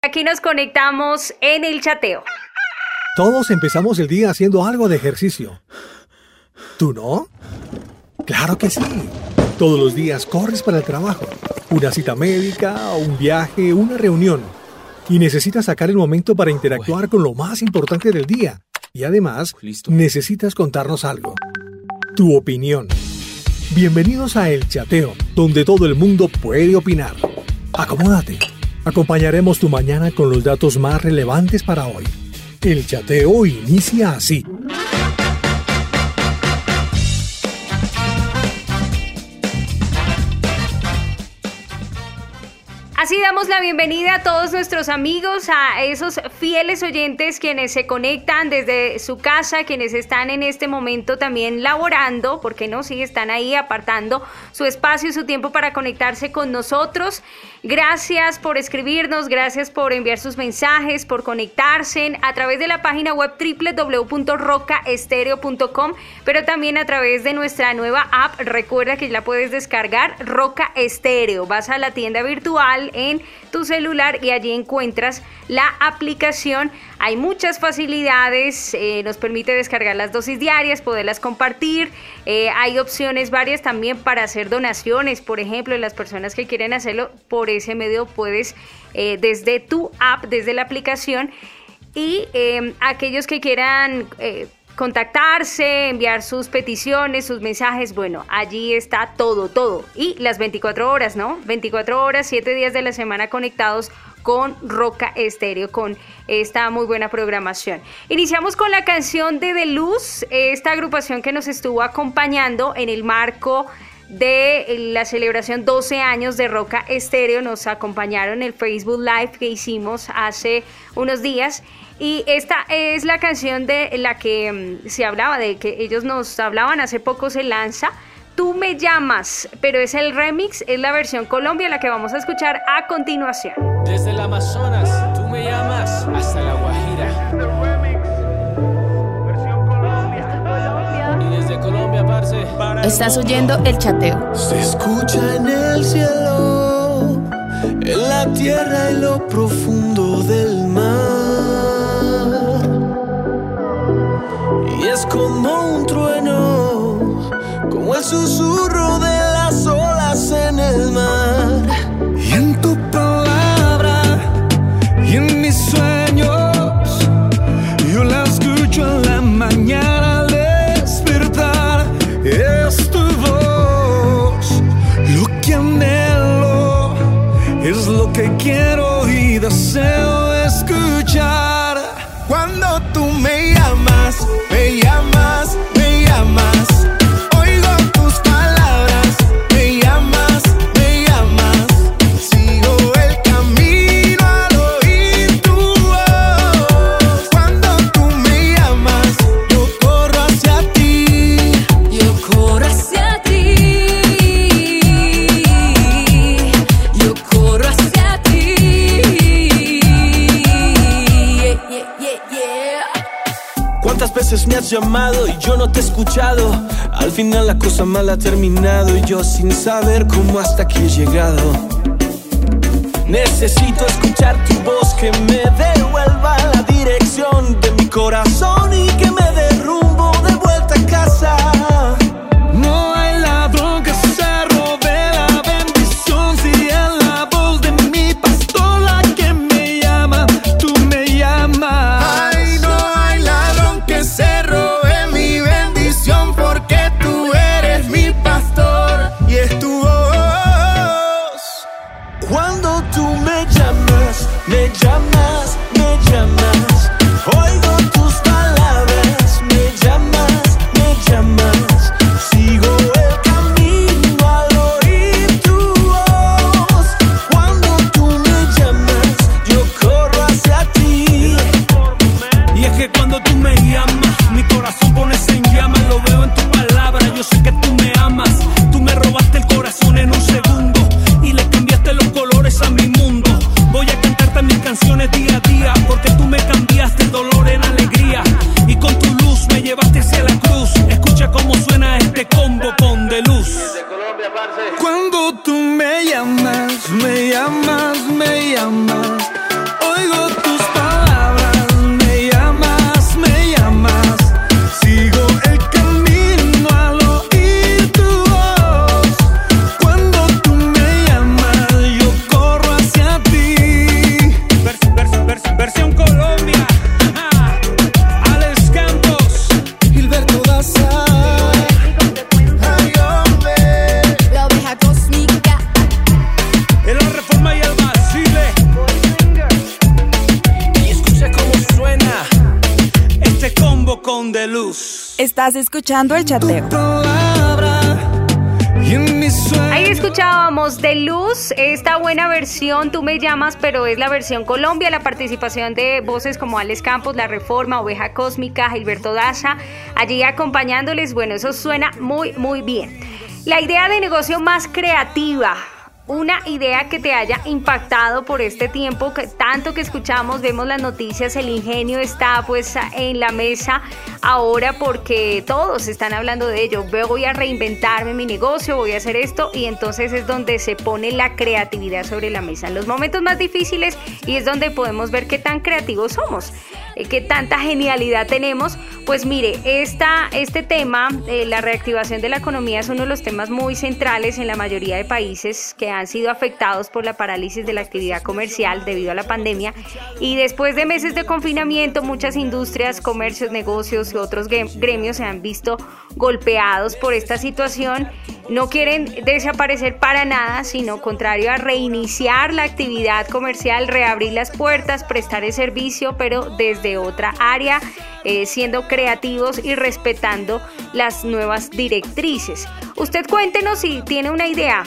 Aquí nos conectamos en el chateo. Todos empezamos el día haciendo algo de ejercicio. ¿Tú no? Claro que sí. Todos los días corres para el trabajo, una cita médica, un viaje, una reunión. Y necesitas sacar el momento para interactuar con lo más importante del día. Y además, necesitas contarnos algo. Tu opinión. Bienvenidos a El Chateo, donde todo el mundo puede opinar. Acomódate. Acompañaremos tu mañana con los datos más relevantes para hoy. El chateo inicia así. Así damos la bienvenida a todos nuestros amigos, a esos fieles oyentes quienes se conectan desde su casa, quienes están en este momento también laborando, porque no, sí están ahí apartando su espacio y su tiempo para conectarse con nosotros. Gracias por escribirnos, gracias por enviar sus mensajes, por conectarse a través de la página web www.rocaestereo.com, pero también a través de nuestra nueva app. Recuerda que la puedes descargar, Roca Estéreo. Vas a la tienda virtual en tu celular y allí encuentras la aplicación. Hay muchas facilidades, eh, nos permite descargar las dosis diarias, poderlas compartir. Eh, hay opciones varias también para hacer donaciones, por ejemplo, las personas que quieren hacerlo por ese medio puedes eh, desde tu app, desde la aplicación y aquellos que quieran contactarse, enviar sus peticiones, sus mensajes, bueno, allí está todo, todo. Y las 24 horas, ¿no? 24 horas, 7 días de la semana conectados con Roca Estéreo, con esta muy buena programación. Iniciamos con la canción de De Luz, esta agrupación que nos estuvo acompañando en el marco de la celebración 12 años de Roca Estéreo. Nos acompañaron en el Facebook Live que hicimos hace unos días y esta es la canción de la que mm, se hablaba, de que ellos nos hablaban hace poco, se lanza. Tú me llamas, pero es el remix, es la versión Colombia la que vamos a escuchar a continuación. Desde el Amazonas, tú me llamas, hasta la Guajira. Y desde Colombia, parce. Estás oyendo el chateo. Se escucha en el cielo, en la tierra, en lo profundo del mar. Al final la cosa mal ha terminado y yo sin saber cómo hasta aquí he llegado. Necesito escuchar tu voz que me devuelva la escuchando el chateo. Ahí escuchábamos de Luz, esta buena versión, tú me llamas, pero es la versión Colombia, la participación de voces como Alex Campos, La Reforma, Oveja Cósmica, Gilberto Daza, allí acompañándoles, bueno, eso suena muy, muy bien. La idea de negocio más creativa, una idea que te haya impactado por este tiempo, que tanto que escuchamos, vemos las noticias, el ingenio está pues en la mesa ahora porque todos están hablando de ello. Voy a reinventarme mi negocio, voy a hacer esto y entonces es donde se pone la creatividad sobre la mesa. En los momentos más difíciles y es donde podemos ver qué tan creativos somos, eh, qué tanta genialidad tenemos. Pues mire, esta, este tema, eh, la reactivación de la economía es uno de los temas muy centrales en la mayoría de países que han sido afectados por la parálisis de la actividad comercial debido a la pandemia y después de meses de confinamiento muchas industrias, comercios, negocios y otros gremios se han visto golpeados por esta situación. No quieren desaparecer para nada, sino contrario a reiniciar la actividad comercial, reabrir las puertas, prestar el servicio, pero desde otra área, eh, siendo creativos y respetando las nuevas directrices. Usted cuéntenos si tiene una idea,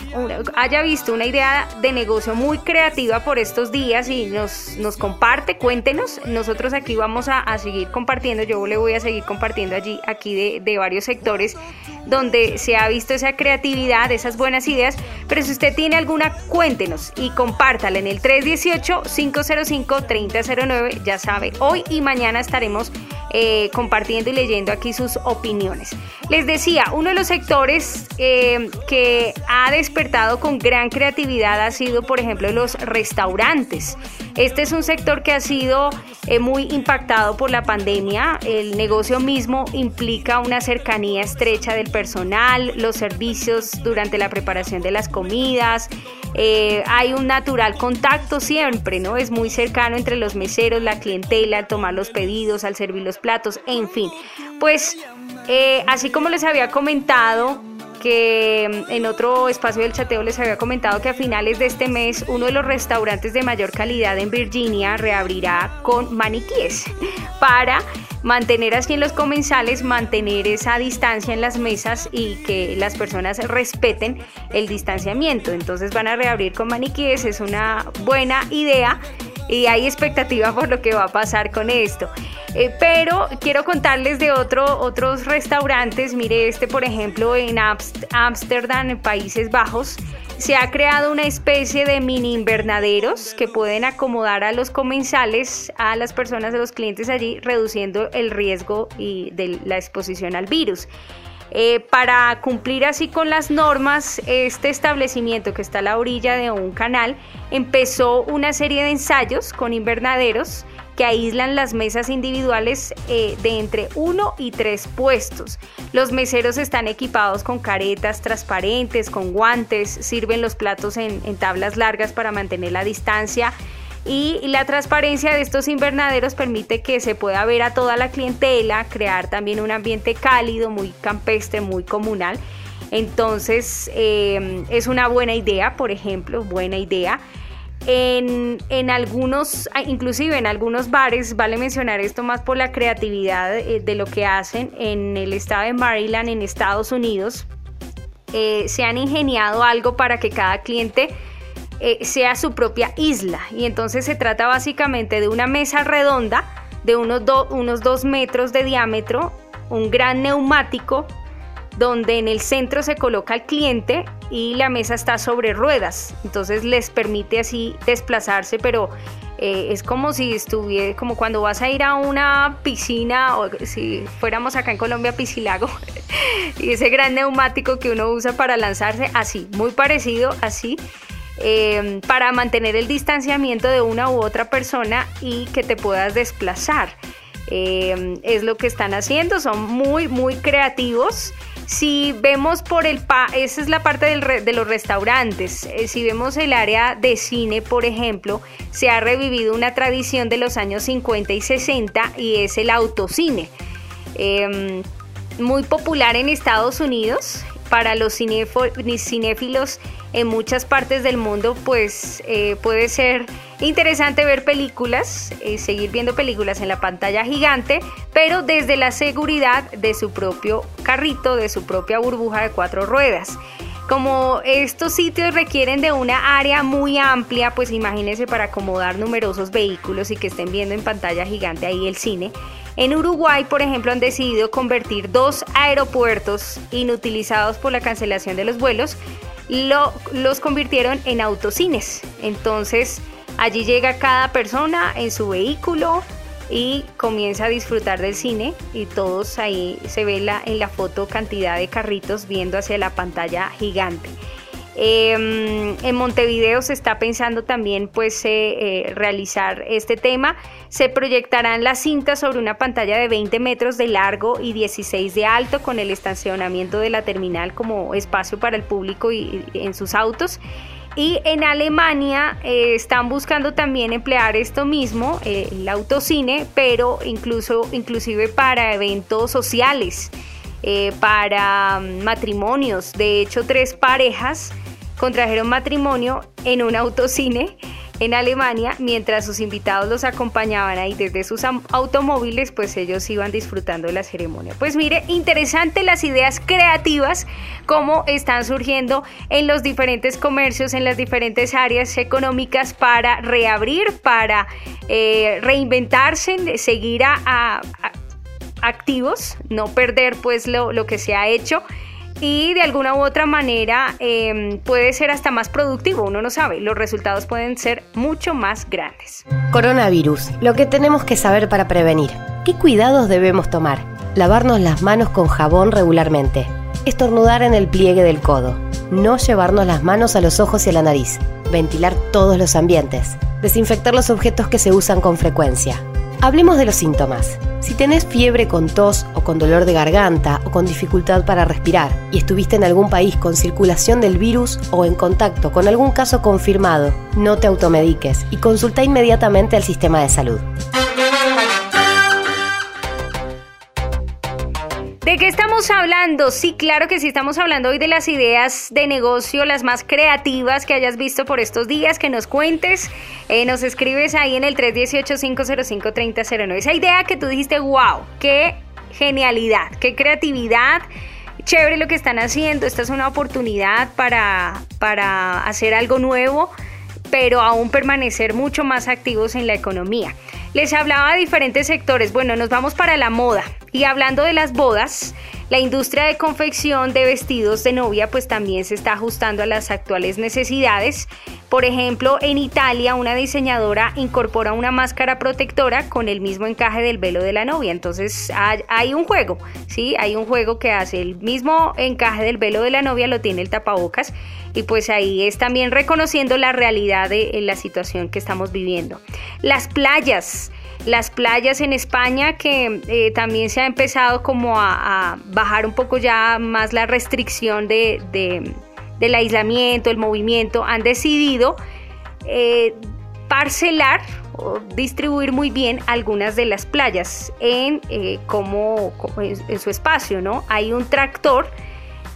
haya visto una idea de negocio muy creativa por estos días y nos, nos comparte, cuéntenos. Nosotros aquí vamos a, seguir compartiendo, yo le voy a seguir compartiendo allí, aquí de, de varios sectores donde se ha visto esa creatividad, esas buenas ideas. Pero si usted tiene alguna, cuéntenos y compártala en el 318-505-3009. Ya sabe, hoy y mañana estaremos eh, compartiendo y leyendo aquí sus opiniones. Les decía, uno de los sectores eh, que ha despertado con gran creatividad ha sido, por ejemplo, los restaurantes. Este es un sector que ha sido eh, muy impactado por la pandemia. El negocio mismo implica una cercanía estrecha del personal, los servicios durante la preparación de las comidas, eh, hay un natural contacto siempre, ¿no? Es muy cercano entre los meseros, la clientela, al tomar los pedidos, al servir los platos, en fin. Pues eh, así como les había comentado, que en otro espacio del chateo les había comentado que a finales de este mes uno de los restaurantes de mayor calidad en Virginia reabrirá con maniquíes para mantener así en los comensales, mantener esa distancia en las mesas y que las personas respeten el distanciamiento. Entonces van a reabrir con maniquíes, es una buena idea y hay expectativa por lo que va a pasar con esto. Eh, pero quiero contarles de otro, otros restaurantes. Mire, este por ejemplo en Ámsterdam, en Países Bajos, se ha creado una especie de mini invernaderos que pueden acomodar a los comensales, a las personas, a los clientes allí, reduciendo el riesgo y de la exposición al virus. Eh, para cumplir así con las normas, este establecimiento que está a la orilla de un canal empezó una serie de ensayos con invernaderos que aíslan las mesas individuales eh, de entre uno y tres puestos. Los meseros están equipados con caretas transparentes, con guantes, sirven los platos en tablas largas para mantener la distancia y la transparencia de estos invernaderos permite que se pueda ver a toda la clientela, crear también un ambiente cálido, muy campestre, muy comunal. Entonces eh, es una buena idea, por ejemplo, buena idea. En, en, algunos, inclusive en algunos bares, vale mencionar esto más por la creatividad de, de lo que hacen en el estado de Maryland, en Estados Unidos, eh, se han ingeniado algo para que cada cliente eh, sea su propia isla. Y entonces se trata básicamente de una mesa redonda de unos, unos dos metros de diámetro, un gran neumático donde en el centro se coloca el cliente y la mesa está sobre ruedas. Entonces les permite así desplazarse, pero eh, es como si estuviera, como cuando vas a ir a una piscina o si fuéramos acá en Colombia, piscilago, y ese gran neumático que uno usa para lanzarse, así, muy parecido, así. Em, para mantener el distanciamiento de una u otra persona y que te puedas desplazar. Em, es lo que están haciendo, son muy, muy creativos. Si vemos por el pa, esa es la parte de los restaurantes. Eh, si vemos el área de cine, por ejemplo, se ha revivido una tradición de los años 50 y 60 y es el autocine. Em, muy popular en Estados Unidos para los cinéfilos en muchas partes del mundo, pues eh, puede ser interesante ver películas, eh, seguir viendo películas en la pantalla gigante, pero desde la seguridad de su propio carrito, de su propia burbuja de cuatro ruedas. Como estos sitios requieren de una área muy amplia, pues imagínense para acomodar numerosos vehículos y que estén viendo en pantalla gigante ahí el cine. En Uruguay, por ejemplo, han decidido convertir dos aeropuertos inutilizados por la cancelación de los vuelos, los convirtieron en autocines. Entonces, allí llega cada persona en su vehículo, y comienza a disfrutar del cine y todos ahí se ve en la foto cantidad de carritos viendo hacia la pantalla gigante. Em, en Montevideo se está pensando también pues eh, eh, realizar este tema. Se proyectarán las cintas sobre una pantalla de 20 metros de largo y 16 de alto con el estacionamiento de la terminal como espacio para el público y en sus autos. Y en Alemania eh, están buscando también emplear esto mismo, eh, el autocine, pero incluso inclusive para eventos sociales, eh, para mm, matrimonios. De hecho, tres parejas contrajeron matrimonio en un autocine en Alemania, mientras sus invitados los acompañaban ahí desde sus automóviles, pues ellos iban disfrutando de la ceremonia. Pues mire, interesante las ideas creativas, cómo están surgiendo en los diferentes comercios, en las diferentes áreas económicas para reabrir, para eh, reinventarse, seguir a, activos, no perder pues lo, lo que se ha hecho y de alguna u otra manera em, puede ser hasta más productivo, uno no sabe, los resultados pueden ser mucho más grandes. Coronavirus, lo que tenemos que saber para prevenir. ¿Qué cuidados debemos tomar? Lavarnos las manos con jabón regularmente. Estornudar en el pliegue del codo. No llevarnos las manos a los ojos y a la nariz. Ventilar todos los ambientes. Desinfectar los objetos que se usan con frecuencia. Hablemos de los síntomas. Si tenés fiebre con tos o con dolor de garganta o con dificultad para respirar y estuviste en algún país con circulación del virus o en contacto con algún caso confirmado, no te automediques y consulta inmediatamente al sistema de salud. Qué estamos hablando? Sí, claro que sí, estamos hablando hoy de las ideas de negocio, las más creativas que hayas visto por estos días, que nos cuentes, eh, nos escribes ahí en el 318-505-3009. Esa idea que tú dijiste, wow, qué genialidad, qué creatividad, chévere lo que están haciendo, esta es una oportunidad para, para hacer algo nuevo pero aún permanecer mucho más activos en la economía. Les hablaba de diferentes sectores. Bueno, nos vamos para la moda. Y hablando de las bodas, la industria de confección de vestidos de novia pues también se está ajustando a las actuales necesidades. Por ejemplo, en Italia una diseñadora incorpora una máscara protectora con el mismo encaje del velo de la novia. Entonces hay un juego, ¿sí? Hay un juego que hace el mismo encaje del velo de la novia, lo tiene el tapabocas y pues ahí es también reconociendo la realidad de la situación que estamos viviendo. Las playas las playas en España que eh, también se ha empezado como a, bajar un poco ya más la restricción de, del aislamiento, el movimiento, han decidido eh, parcelar o distribuir muy bien algunas de las playas en, eh, como, en su espacio, ¿no? Hay un tractor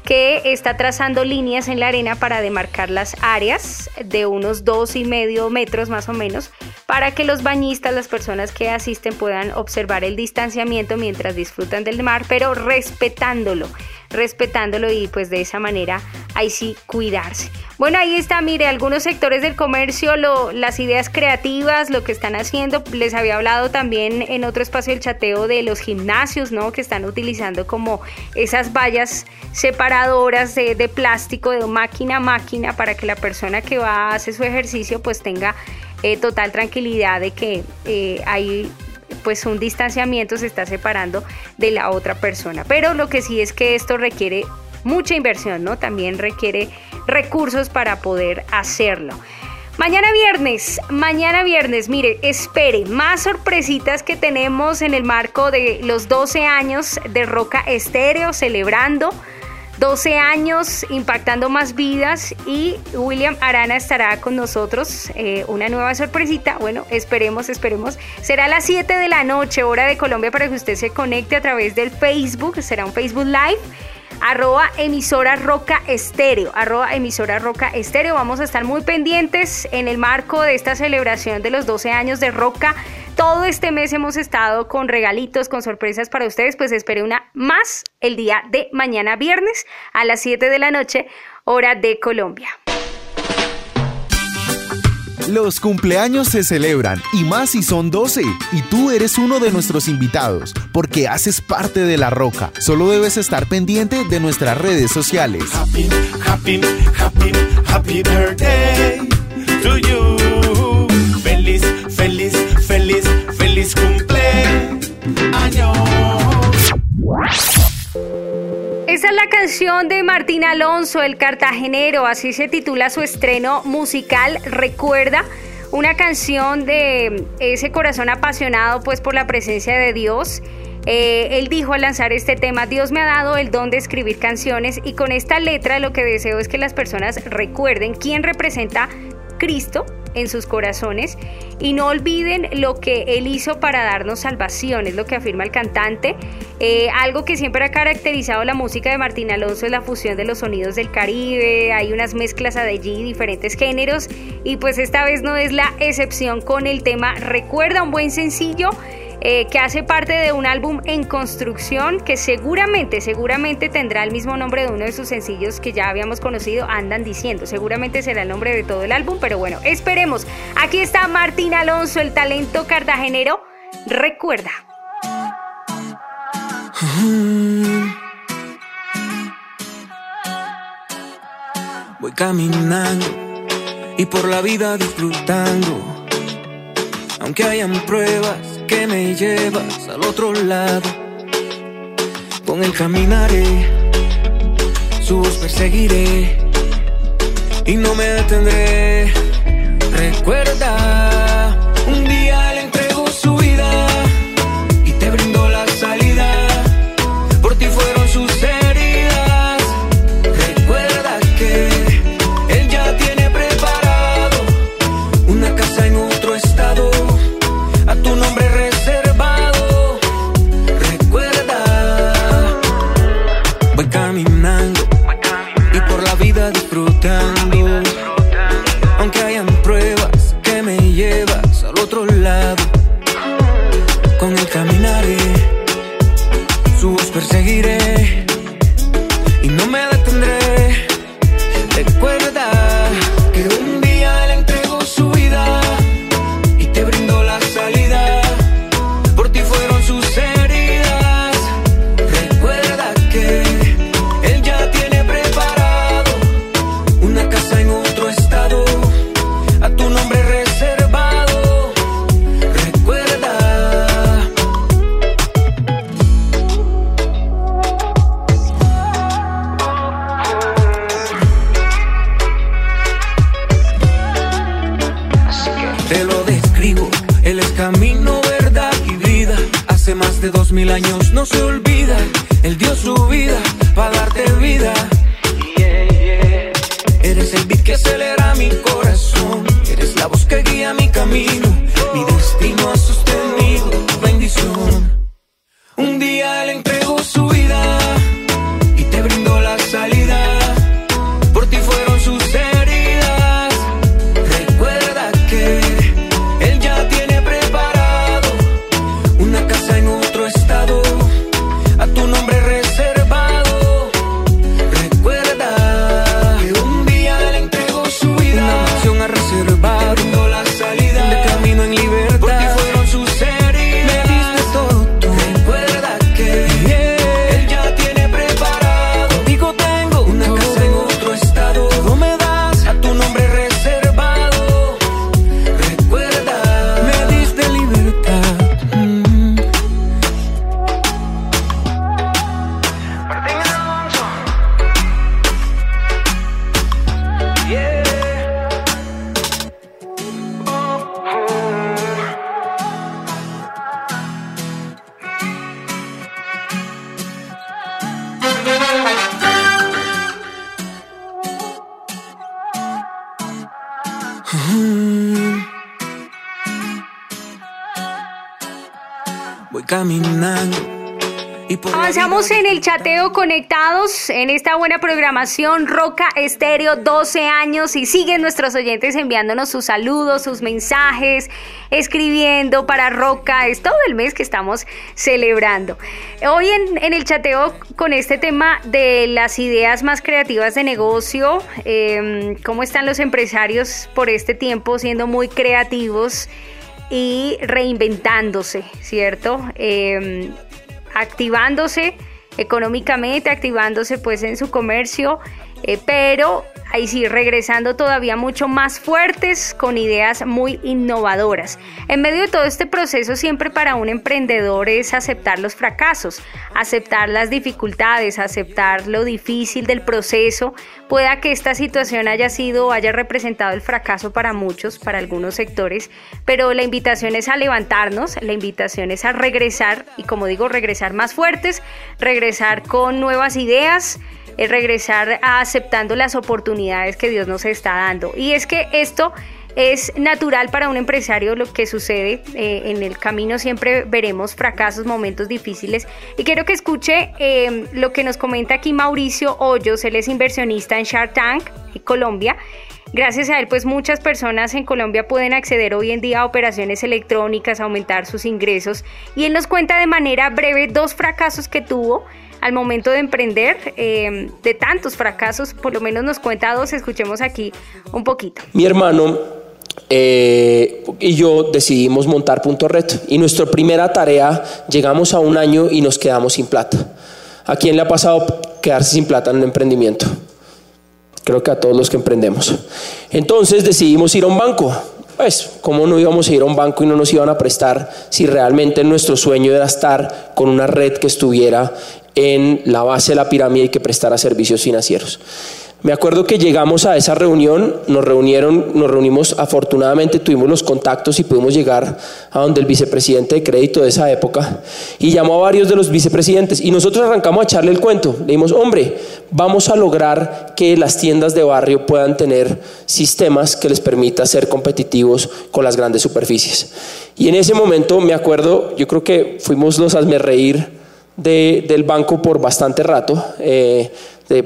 que está trazando líneas en la arena para demarcar las áreas de unos dos y medio metros más o menos para que los bañistas, las personas que asisten puedan observar el distanciamiento mientras disfrutan del mar, pero respetándolo, respetándolo y pues de esa manera ahí sí cuidarse. Bueno, ahí está, mire, algunos sectores del comercio, las ideas creativas, lo que están haciendo. Les había hablado también en otro espacio del chateo de los gimnasios, ¿no? Que están utilizando como esas vallas separadoras de, de plástico de máquina a máquina para que la persona que va a hacer su ejercicio pues tenga eh, total tranquilidad de que eh, hay pues un distanciamiento se está separando de la otra persona. Pero lo que sí es que esto requiere mucha inversión, ¿no? También requiere recursos para poder hacerlo. Mañana viernes, mañana viernes, mire, espere, más sorpresitas que tenemos en el marco de los 12 años de Roca Estéreo, celebrando 12 años impactando más vidas y William Arana estará con nosotros. Eh, una nueva sorpresita. Bueno, esperemos, esperemos. Será a las 7 de la noche, hora de Colombia, para que usted se conecte a través del Facebook. Será un Facebook Live arroba emisora roca estéreo, arroba emisora roca estéreo. Vamos a estar muy pendientes en el marco de esta celebración de los 12 años de Roca. Todo este mes hemos estado con regalitos, con sorpresas para ustedes, pues espere una más el día de mañana viernes a las 7 de la noche, hora de Colombia. Los cumpleaños se celebran y más si son 12 y tú eres uno de nuestros invitados porque haces parte de La Roca. Solo debes estar pendiente de nuestras redes sociales. Happy, happy, happy, happy birthday to you. Feliz, feliz, feliz, Esa es la canción de Martín Alonso, el cartagenero, así se titula su estreno musical. Recuerda una canción de ese corazón apasionado pues por la presencia de Dios. Eh, él dijo al lanzar este tema, Dios me ha dado el don de escribir canciones y con esta letra lo que deseo es que las personas recuerden quién representa Cristo en sus corazones y no olviden lo que Él hizo para darnos salvación, es lo que afirma el cantante. Eh, algo que siempre ha caracterizado la música de Martín Alonso es la fusión de los sonidos del Caribe, hay unas mezclas allí, diferentes géneros y pues esta vez no es la excepción con el tema Recuerda un buen sencillo. Eh, que hace parte de un álbum en construcción que seguramente, seguramente tendrá el mismo nombre de uno de sus sencillos que ya habíamos conocido, andan diciendo. Seguramente será el nombre de todo el álbum, pero bueno, esperemos. Aquí está Martín Alonso, el talento cartagenero. Recuerda. Voy caminando y por la vida disfrutando. Aunque hayan pruebas que me llevas al otro lado, con él caminaré, su voz perseguiré y no me detendré. Recuerda, un día que acelera mi corazón. Eres la voz que guía mi camino. Mi destino sostenido Voy caminando Avanzamos en el chateo conectados en esta buena programación Roca Estéreo 12 años y siguen nuestros oyentes enviándonos sus saludos, sus mensajes, escribiendo para Roca. Es todo el mes que estamos celebrando. Hoy en, en el chateo con este tema de las ideas más creativas de negocio, eh, cómo están los empresarios por este tiempo siendo muy creativos y reinventándose, ¿cierto? Eh, activándose económicamente, activándose pues en su comercio, eh, pero ahí sí, regresando todavía mucho más fuertes con ideas muy innovadoras. En medio de todo este proceso siempre para un emprendedor es aceptar los fracasos, aceptar las dificultades, aceptar lo difícil del proceso. Pueda que esta situación haya sido, haya representado el fracaso para muchos, para algunos sectores, pero la invitación es a levantarnos, la invitación es a regresar y como digo, regresar más fuertes, regresar con nuevas ideas es regresar a aceptando las oportunidades que Dios nos está dando. Y es que esto es natural para un empresario lo que sucede eh, en el camino siempre veremos fracasos momentos difíciles y quiero que escuche eh, lo que nos comenta aquí Mauricio Hoyos él es inversionista en Shark Tank en Colombia Gracias a él, pues muchas personas en Colombia pueden acceder hoy en día a operaciones electrónicas, aumentar sus ingresos. Y él nos cuenta de manera breve dos fracasos que tuvo al momento de emprender, eh, de tantos fracasos, por lo menos nos cuenta dos, escuchemos aquí un poquito. Mi hermano eh, y yo decidimos montar Punto Red y nuestra primera tarea llegamos a un año y nos quedamos sin plata. ¿A quién le ha pasado quedarse sin plata en un emprendimiento? Creo que a todos los que emprendemos. Entonces decidimos ir a un banco. Pues, ¿cómo no íbamos a ir a un banco y no nos iban a prestar si realmente nuestro sueño era estar con una red que estuviera en la base de la pirámide y que prestara servicios financieros? Me acuerdo que llegamos a esa reunión, nos reunieron, nos reunimos, afortunadamente tuvimos los contactos y pudimos llegar a donde el vicepresidente de crédito de esa época y llamó a varios de los vicepresidentes y nosotros arrancamos a echarle el cuento. Le dijimos, hombre, vamos a lograr que las tiendas de barrio puedan tener sistemas que les permita ser competitivos con las grandes superficies. Y en ese momento me acuerdo, yo creo que fuimos los hazme reír de, del banco por bastante rato. Eh,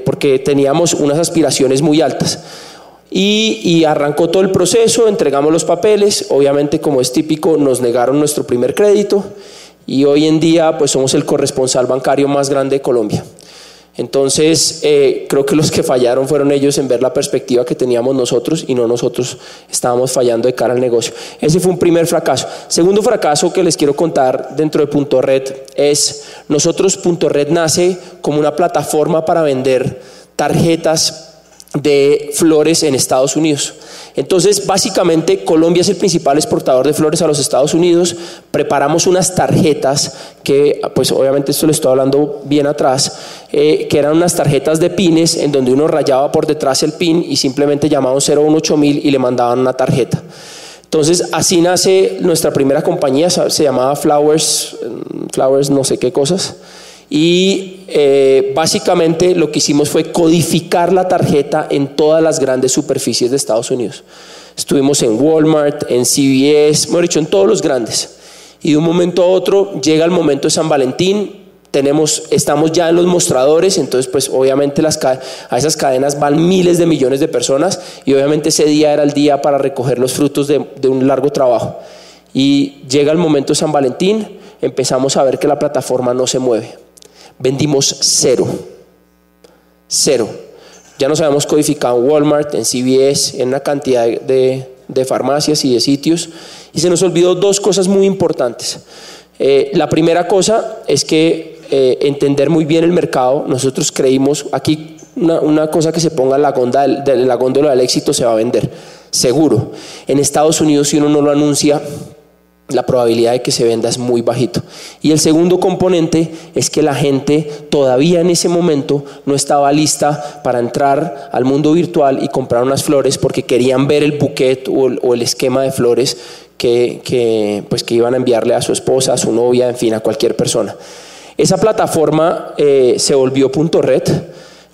porque teníamos unas aspiraciones muy altas. Y, arrancó todo el proceso, entregamos los papeles, obviamente como es típico nos negaron nuestro primer crédito y hoy en día pues somos el corresponsal bancario más grande de Colombia. Entonces, eh, creo que los que fallaron fueron ellos en ver la perspectiva que teníamos nosotros y no nosotros estábamos fallando de cara al negocio. Ese fue un primer fracaso. Segundo fracaso que les quiero contar dentro de Punto Red es, nosotros Punto Red nace como una plataforma para vender tarjetas de flores en Estados Unidos. Entonces, básicamente, Colombia es el principal exportador de flores a los Estados Unidos. Preparamos unas tarjetas que, pues obviamente esto lo estoy hablando bien atrás, eh, que eran unas tarjetas de pines en donde uno rayaba por detrás el pin y simplemente llamaban 018000 y le mandaban una tarjeta. Entonces, así nace nuestra primera compañía, se llamaba Flowers, Flowers no sé qué cosas y eh, básicamente lo que hicimos fue codificar la tarjeta en todas las grandes superficies de Estados Unidos. Estuvimos en Walmart, en CVS, mejor dicho, en todos los grandes. Y de un momento a otro llega el momento de San Valentín, tenemos, estamos ya en los mostradores, entonces pues obviamente a esas cadenas van miles de millones de personas y obviamente ese día era el día para recoger los frutos de, de un largo trabajo. Y llega el momento de San Valentín, empezamos a ver que la plataforma no se mueve vendimos cero. Cero. Ya nos habíamos codificado en Walmart, en CVS, en una cantidad de, farmacias y de sitios. Y se nos olvidó dos cosas muy importantes. Eh, la primera cosa es que eh, entender muy bien el mercado, nosotros creímos, aquí una, cosa que se ponga en la, góndola, de la góndola del éxito se va a vender, seguro. En Estados Unidos si uno no lo anuncia, la probabilidad de que se venda es muy bajito. Y el segundo componente es que la gente todavía en ese momento no estaba lista para entrar al mundo virtual y comprar unas flores porque querían ver el buquet o el, esquema de flores que, pues, que iban a enviarle a su esposa, a su novia, en fin, a cualquier persona. Esa plataforma eh, se volvió punto red.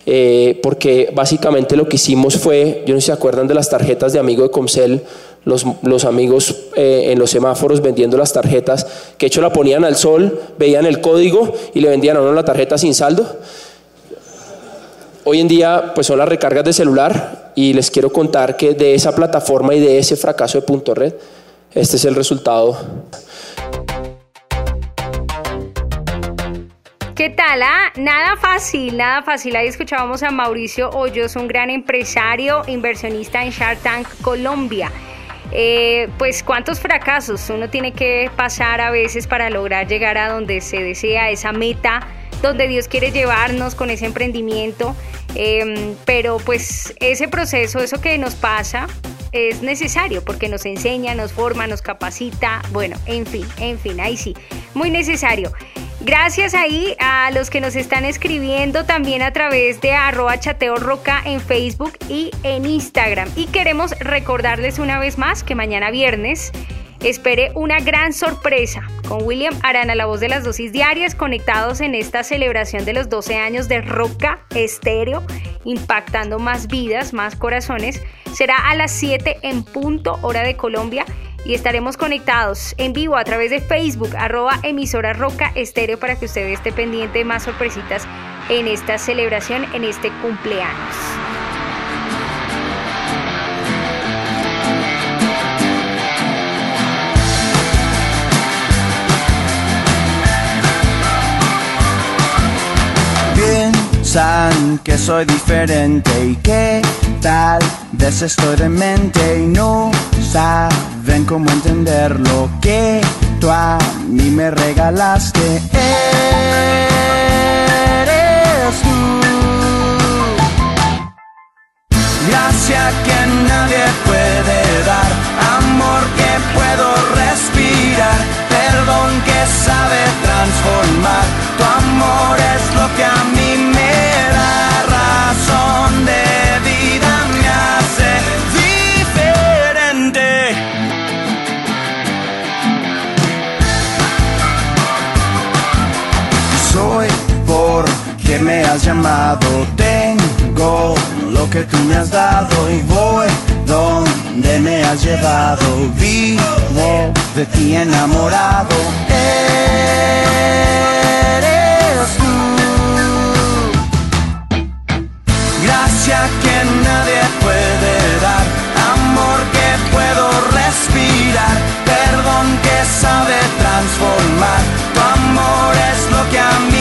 Eh, porque básicamente lo que hicimos fue, yo no sé si se acuerdan de las tarjetas de amigo de Comcel, los, amigos eh, en los semáforos vendiendo las tarjetas, que hecho la ponían al sol, veían el código y le vendían a uno la tarjeta sin saldo. Hoy en día pues son las recargas de celular y les quiero contar que de esa plataforma y de ese fracaso de punto red, este es el resultado. ¿Qué tal? ah? Nada fácil, nada fácil. Ahí escuchábamos a Mauricio Hoyos, un gran empresario, inversionista en Shark Tank Colombia. Eh, pues cuántos fracasos uno tiene que pasar a veces para lograr llegar a donde se desea, esa meta, donde Dios quiere llevarnos con ese emprendimiento. Em, pero pues ese proceso, eso que nos pasa, es necesario porque nos enseña, nos forma, nos capacita. Bueno, en fin, en fin, ahí sí, muy necesario. Gracias ahí a los que nos están escribiendo también a través de arroba chateo roca en Facebook y en Instagram. Y queremos recordarles una vez más que mañana viernes espere una gran sorpresa con William Arana, la voz de las dosis diarias, conectados en esta celebración de los 12 años de Roca Estéreo, impactando más vidas, más corazones. Será a las 7 en punto, hora de Colombia y estaremos conectados en vivo a través de Facebook, arroba emisora Roca Estéreo para que usted esté pendiente de más sorpresitas en esta celebración, en este cumpleaños. Que soy diferente y que tal vez estoy demente y no saben cómo entender lo que tú a mí me regalaste. Eres tú. Gracia que nadie puede dar, amor que puedo respirar, perdón que sabe transformar. Tu amor es lo que a mí me porque me has llamado, tengo lo que tú me has dado y voy donde me has llevado. Vivo de ti enamorado. Eres tú. Gracia que nadie puede dar, amor que puedo respirar, perdón que sabe transformar. Tu amor es lo que a mí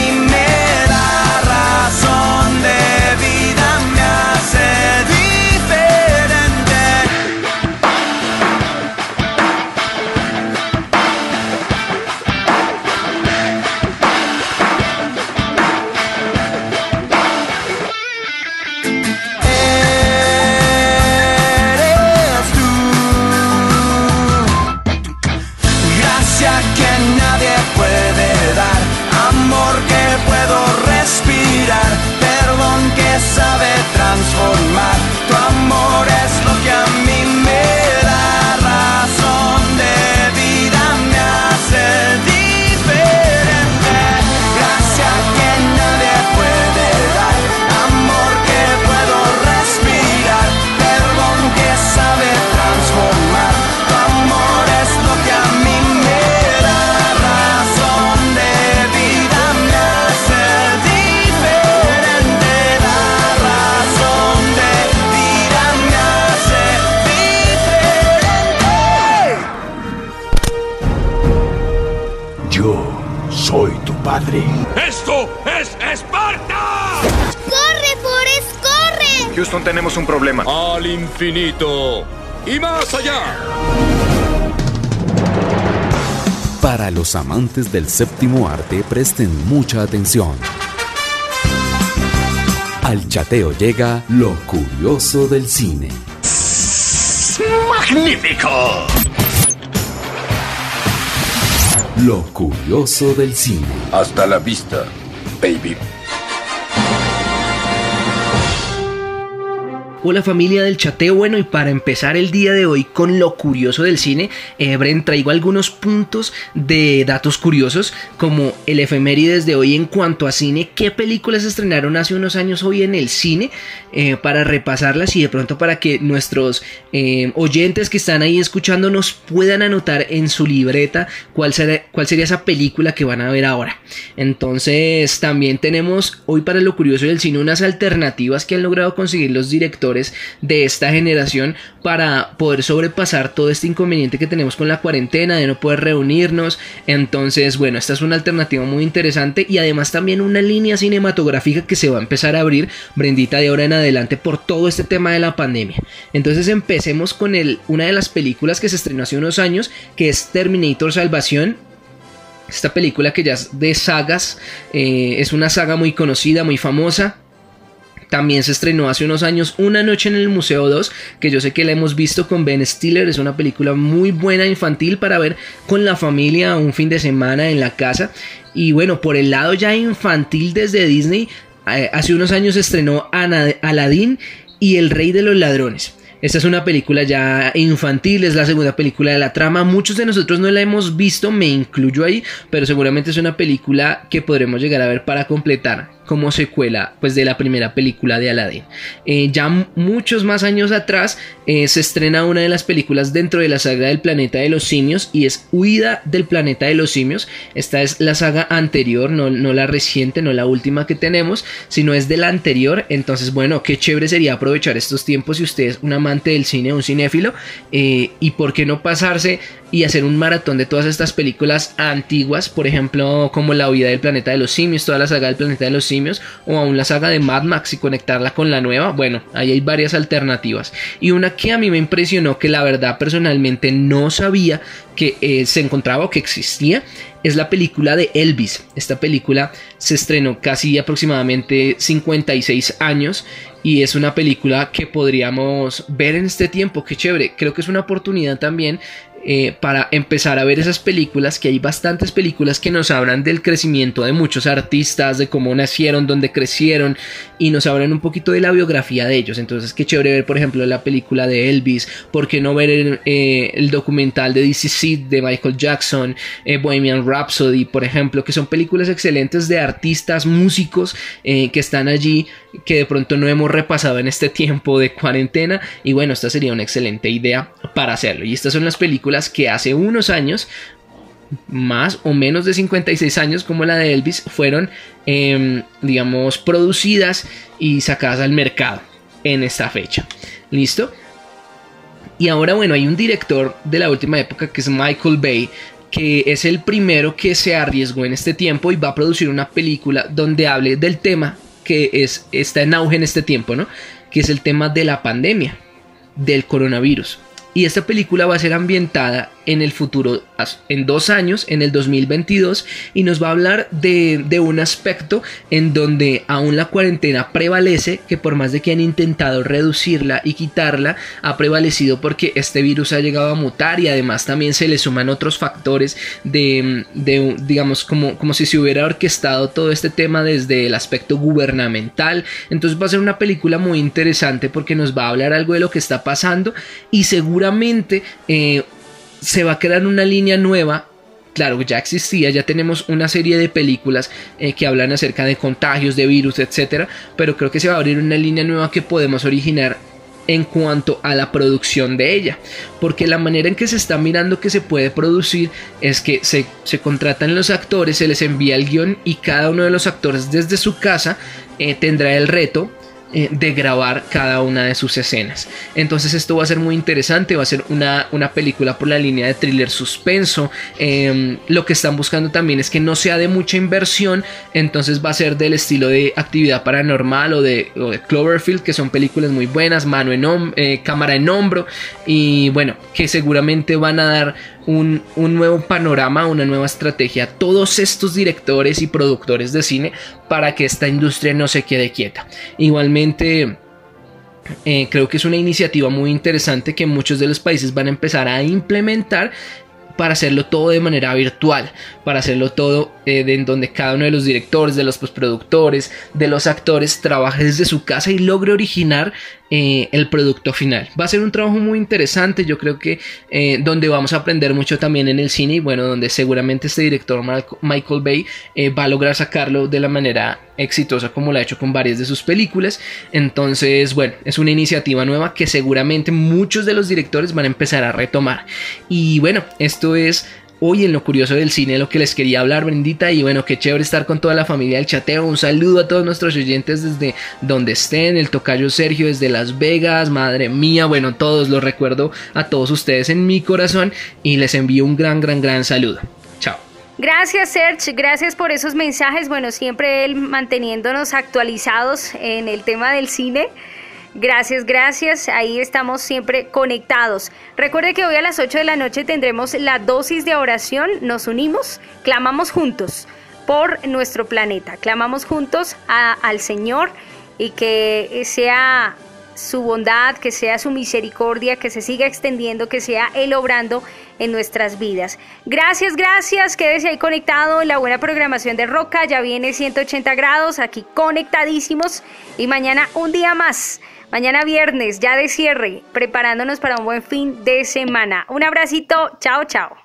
tenemos un problema. Al infinito y más allá. Para los amantes del séptimo arte, presten mucha atención. Al chateo llega lo curioso del cine. ¡Magnífico! Lo curioso del cine. Hasta la vista, baby. Hola familia del chateo, bueno y para empezar el día de hoy con lo curioso del cine, eh, Bren traigo algunos puntos de datos curiosos como el efemérides de hoy en cuanto a cine, qué películas estrenaron hace unos años hoy en el cine eh, para repasarlas y de pronto para que nuestros eh, oyentes que están ahí escuchándonos puedan anotar en su libreta cuál, será, cuál sería esa película que van a ver ahora. Entonces también tenemos hoy para lo curioso del cine unas alternativas que han logrado conseguir los directores de esta generación para poder sobrepasar todo este inconveniente que tenemos con la cuarentena, de no poder reunirnos. Entonces, bueno, esta es una alternativa muy interesante y además también una línea cinematográfica que se va a empezar a abrir, Brendita, de ahora en adelante por todo este tema de la pandemia. Entonces empecemos con el, una de las películas que se estrenó hace unos años, que es Terminator Salvación, esta película que ya es de sagas, eh, es una saga muy conocida, muy famosa. También se estrenó hace unos años Una noche en el Museo 2, que yo sé que la hemos visto con Ben Stiller, es una película muy buena infantil para ver con la familia un fin de semana en la casa. Y bueno, por el lado ya infantil desde Disney, eh, hace unos años se estrenó Aladdin y El Rey de los Ladrones. Esta es una película ya infantil, es la segunda película de la trama. Muchos de nosotros no la hemos visto, me incluyo ahí, pero seguramente es una película que podremos llegar a ver para completar como secuela pues de la primera película de Aladdin. Eh, ya muchos más años atrás eh, se estrena una de las películas dentro de la saga del planeta de los simios y es Huida del planeta de los simios. Esta es la saga anterior, no, no la reciente, no la última que tenemos, sino es de la anterior. Entonces bueno, qué chévere sería aprovechar estos tiempos si usted es un amante del cine, un cinéfilo, eh, y por qué no pasarse y hacer un maratón de todas estas películas antiguas, por ejemplo, como La vida del planeta de los simios, toda la saga del planeta de los simios, o aún la saga de Mad Max y conectarla con la nueva. Bueno, ahí hay varias alternativas. Y una que a mí me impresionó, que la verdad personalmente no sabía que eh, se encontraba o que existía, es la película de Elvis. Esta película se estrenó casi aproximadamente 56 años y es una película que podríamos ver en este tiempo. Qué chévere. Creo que es una oportunidad también eh, para empezar a ver esas películas, que hay bastantes películas que nos hablan del crecimiento de muchos artistas, de cómo nacieron, dónde crecieron, y nos hablan un poquito de la biografía de ellos. Entonces, qué chévere ver, por ejemplo, la película de Elvis, por qué no ver el, eh, documental de DC Seed de Michael Jackson, eh, Bohemian Rhapsody, por ejemplo, que son películas excelentes de artistas, músicos que están allí, que de pronto no hemos repasado en este tiempo de cuarentena, y bueno, esta sería una excelente idea para hacerlo. Y estas son las películas que hace unos años, más o menos de 56 años como la de Elvis, fueron, em, digamos, producidas y sacadas al mercado en esta fecha. ¿Listo? Y ahora, bueno, hay un director de la última época que es Michael Bay, que es el primero que se arriesgó en este tiempo y va a producir una película donde hable del tema que es, está en auge en este tiempo, ¿no? Que es el tema de la pandemia, del coronavirus. Y esta película va a ser ambientada en el futuro, en dos años, en el 2022, y nos va a hablar de, de, un aspecto en donde aún la cuarentena prevalece, que por más de que han intentado reducirla y quitarla, ha prevalecido porque este virus ha llegado a mutar y además también se le suman otros factores de, de digamos, como, como si se hubiera orquestado todo este tema desde el aspecto gubernamental. Entonces va a ser una película muy interesante porque nos va a hablar algo de lo que está pasando y seguramente eh, se va a crear una línea nueva. Claro, ya existía, ya tenemos una serie de películas eh, que hablan acerca de contagios, de virus, etcétera, pero creo que se va a abrir una línea nueva que podemos originar en cuanto a la producción de ella, porque la manera en que se está mirando que se puede producir es que se, se contratan los actores, se les envía el guion y cada uno de los actores desde su casa eh, tendrá el reto eh, de grabar cada una de sus escenas. Entonces esto va a ser muy interesante, va a ser una, una película por la línea de thriller suspenso. Em, lo que están buscando también es que no sea de mucha inversión, entonces va a ser del estilo de actividad paranormal o de, Cloverfield, que son películas muy buenas, mano en eh, cámara en hombro y bueno, que seguramente van a dar un, nuevo panorama, una nueva estrategia a todos estos directores y productores de cine para que esta industria no se quede quieta. Igualmente... Eh, creo que es una iniciativa muy interesante que muchos de los países van a empezar a implementar para hacerlo todo de manera virtual, para hacerlo todo eh, en donde cada uno de los directores, de los postproductores, de los actores trabaje desde su casa y logre originar eh, el producto final. Va a ser un trabajo muy interesante, yo creo que eh, donde vamos a aprender mucho también en el cine y bueno, donde seguramente este director Michael Bay eh, va a lograr sacarlo de la manera exitosa como lo ha hecho con varias de sus películas. Entonces, bueno, es una iniciativa nueva que seguramente muchos de los directores van a empezar a retomar. Y bueno, esto es hoy en lo curioso del cine lo que les quería hablar, Brendita. Y bueno, qué chévere estar con toda la familia del chateo. Un saludo a todos nuestros oyentes desde donde estén. El tocayo Sergio desde Las Vegas. Madre mía, bueno, todos los recuerdo a todos ustedes en mi corazón. Y les envío un gran, gran, gran saludo. Chao. Gracias Serge, gracias por esos mensajes. Bueno, siempre él manteniéndonos actualizados en el tema del cine. Gracias, gracias. Ahí estamos siempre conectados. Recuerde que hoy a las 8 de la noche tendremos la dosis de oración. Nos unimos, clamamos juntos por nuestro planeta. Clamamos juntos al Señor y que sea su bondad, que sea su misericordia, que se siga extendiendo, que sea Él obrando en nuestras vidas. Gracias, gracias. Quédese ahí conectado en la buena programación de Roca. Ya viene 180 grados, aquí conectadísimos. Y mañana un día más. Mañana viernes, ya de cierre, preparándonos para un buen fin de semana. Un abracito, chao, chao.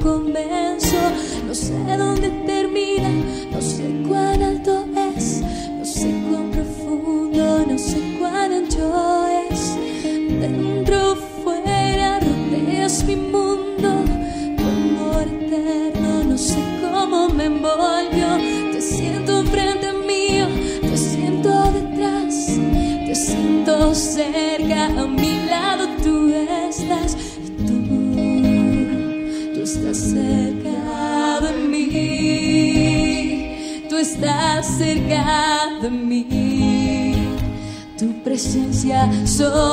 Cuándo comienzo, no sé dónde termina, no sé cuán presencia